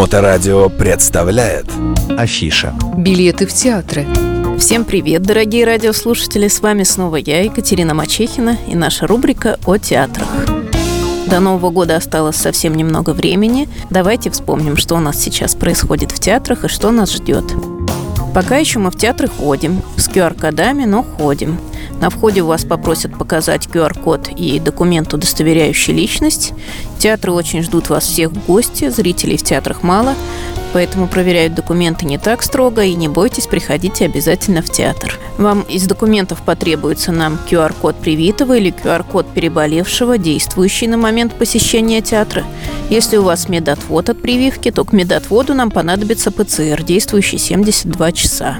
Моторадио представляет Афиша Билеты в театры Всем привет, дорогие радиослушатели! С вами снова я, Екатерина Мачехина, и наша рубрика о театрах. До Нового года осталось совсем немного времени. Давайте вспомним, что у нас сейчас происходит в театрах и что нас ждет. Пока еще мы в театры ходим, с QR-кодами, но ходим. На входе вас попросят показать QR-код и документ, удостоверяющий личность. Театры очень ждут вас всех в гости, зрителей в театрах мало, поэтому проверяют документы не так строго, и не бойтесь, приходите обязательно в театр. Вам из документов потребуется нам QR-код привитого или QR-код переболевшего, действующий на момент посещения театра. Если у вас медотвод от прививки, то к медотводу нам понадобится ПЦР, действующий 72 часа.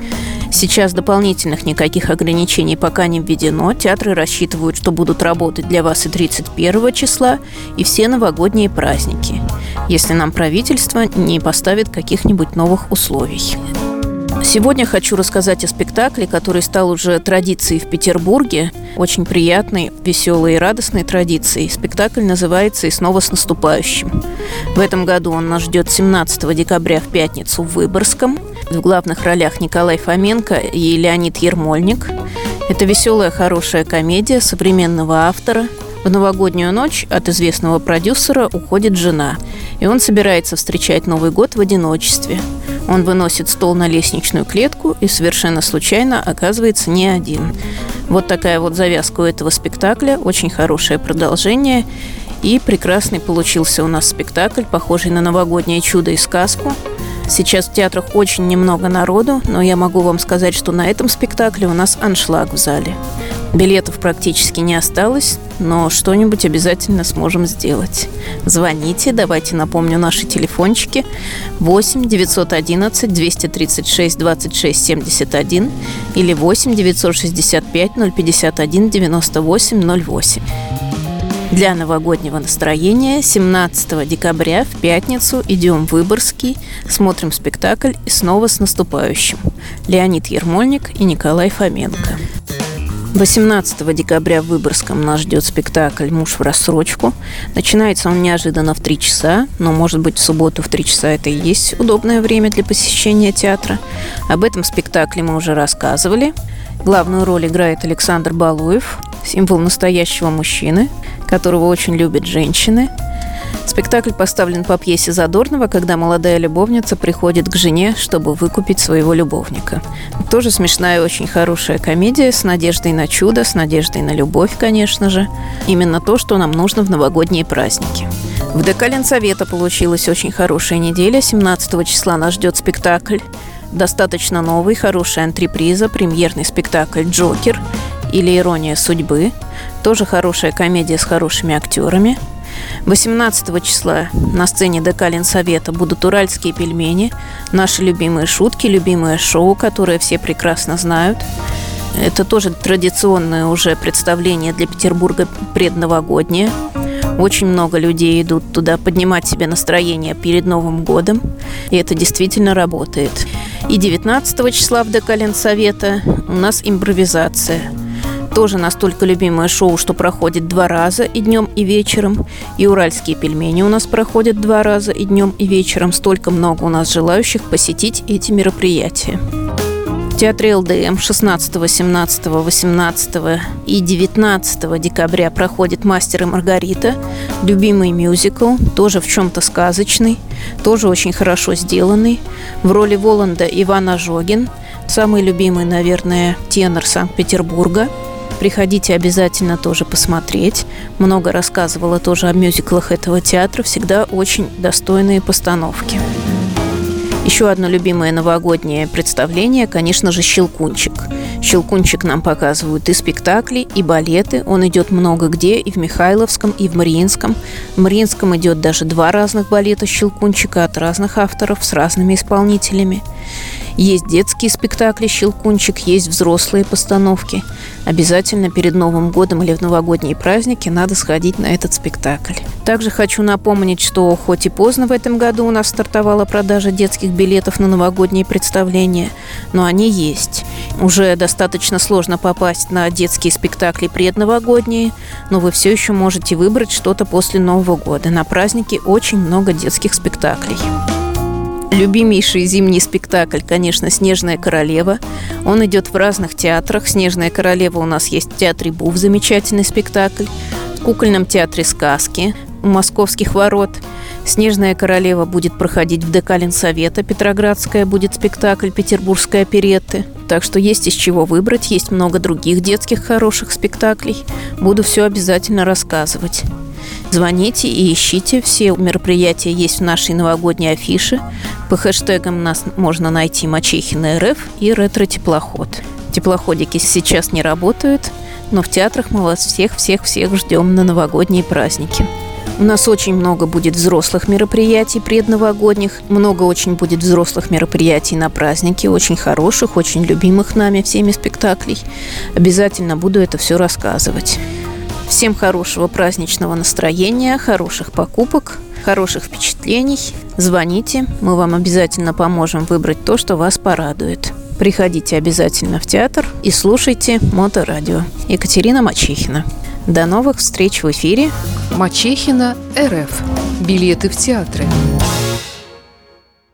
Сейчас дополнительных никаких ограничений пока не введено. Театры рассчитывают, что будут работать для вас и 31 числа, и все новогодние праздники, если нам правительство не поставит каких-нибудь новых условий. Сегодня хочу рассказать о спектакле, который стал уже традицией в Петербурге. Очень приятной, веселой и радостной традицией. Спектакль называется «И снова с наступающим». В этом году он нас ждет 17 декабря в пятницу в Выборгском. В главных ролях Николай Фоменко и Леонид Ермольник. Это веселая, хорошая комедия современного автора. В новогоднюю ночь от известного продюсера уходит жена, и он собирается встречать Новый год в одиночестве. Он выносит стол на лестничную клетку и совершенно случайно оказывается не один. Вот такая вот завязка у этого спектакля, очень хорошее продолжение. И прекрасный получился у нас спектакль, похожий на новогоднее чудо и сказку. Сейчас в театрах очень немного народу, но я могу вам сказать, что на этом спектакле у нас аншлаг в зале. Билетов практически не осталось, но что-нибудь обязательно сможем сделать. Звоните, давайте напомню наши телефончики 8 911 236 26 71 или 8 965 051 98 08. Для новогоднего настроения 17 декабря в пятницу идем в Выборгский, смотрим спектакль и снова с наступающим. Леонид Ермольник и Николай Фоменко. 18 декабря в Выборгском нас ждет спектакль «Муж в рассрочку». Начинается он неожиданно в 3 часа, но, может быть, в субботу в 3 часа это и есть удобное время для посещения театра. Об этом спектакле мы уже рассказывали. Главную роль играет Александр Балуев, символ настоящего мужчины, которого очень любят женщины – Спектакль поставлен по пьесе Задорнова, когда молодая любовница приходит к жене, чтобы выкупить своего любовника. Тоже смешная, очень хорошая комедия с надеждой на чудо, с надеждой на любовь, конечно же. Именно то, что нам нужно в новогодние праздники. В ДК Ленсовета получилась очень хорошая неделя. 17 числа нас ждет спектакль. Достаточно новый, хороший антреприза, премьерный спектакль «Джокер» или «Ирония судьбы». Тоже хорошая комедия с хорошими актерами – 18 числа на сцене ДК Ленсовета будут уральские пельмени, наши любимые шутки, любимое шоу, которое все прекрасно знают. Это тоже традиционное уже представление для Петербурга предновогоднее. Очень много людей идут туда поднимать себе настроение перед Новым годом, и это действительно работает. И 19 числа в ДК Ленсовета у нас импровизация – тоже настолько любимое шоу, что проходит два раза и днем, и вечером. И уральские пельмени у нас проходят два раза и днем, и вечером. Столько много у нас желающих посетить эти мероприятия. В театре ЛДМ 16, 17, 18 и 19 декабря проходит «Мастер и Маргарита», любимый мюзикл, тоже в чем-то сказочный, тоже очень хорошо сделанный. В роли Воланда Иван Ожогин, самый любимый, наверное, тенор Санкт-Петербурга – Приходите обязательно тоже посмотреть. Много рассказывала тоже о мюзиклах этого театра. Всегда очень достойные постановки. Еще одно любимое новогоднее представление, конечно же, «Щелкунчик». «Щелкунчик» нам показывают и спектакли, и балеты. Он идет много где, и в Михайловском, и в Мариинском. В Мариинском идет даже два разных балета «Щелкунчика» от разных авторов с разными исполнителями. Есть детские спектакли «Щелкунчик», есть взрослые постановки. Обязательно перед Новым годом или в новогодние праздники надо сходить на этот спектакль. Также хочу напомнить, что хоть и поздно в этом году у нас стартовала продажа детских билетов на новогодние представления, но они есть. Уже достаточно сложно попасть на детские спектакли предновогодние, но вы все еще можете выбрать что-то после Нового года. На празднике очень много детских спектаклей. Любимейший зимний спектакль, конечно, «Снежная королева». Он идет в разных театрах. «Снежная королева» у нас есть в Театре Був, замечательный спектакль. В Кукольном театре сказки у Московских ворот. «Снежная королева» будет проходить в ДК Ленсовета. Петроградская будет спектакль Петербургской оперетты. Так что есть из чего выбрать, есть много других детских хороших спектаклей. Буду все обязательно рассказывать. Звоните и ищите. Все мероприятия есть в нашей новогодней афише. По хэштегам нас можно найти Мачехина РФ и Ретро-теплоход. Теплоходики сейчас не работают, но в театрах мы вас всех-всех-всех ждем на новогодние праздники. У нас очень много будет взрослых мероприятий предновогодних, много очень будет взрослых мероприятий на праздники, очень хороших, очень любимых нами всеми спектаклей. Обязательно буду это все рассказывать. Всем хорошего праздничного настроения, хороших покупок, хороших впечатлений. Звоните, мы вам обязательно поможем выбрать то, что вас порадует. Приходите обязательно в театр и слушайте Моторадио. Екатерина Мачехина. До новых встреч в эфире. Мачехина РФ. Билеты в театры.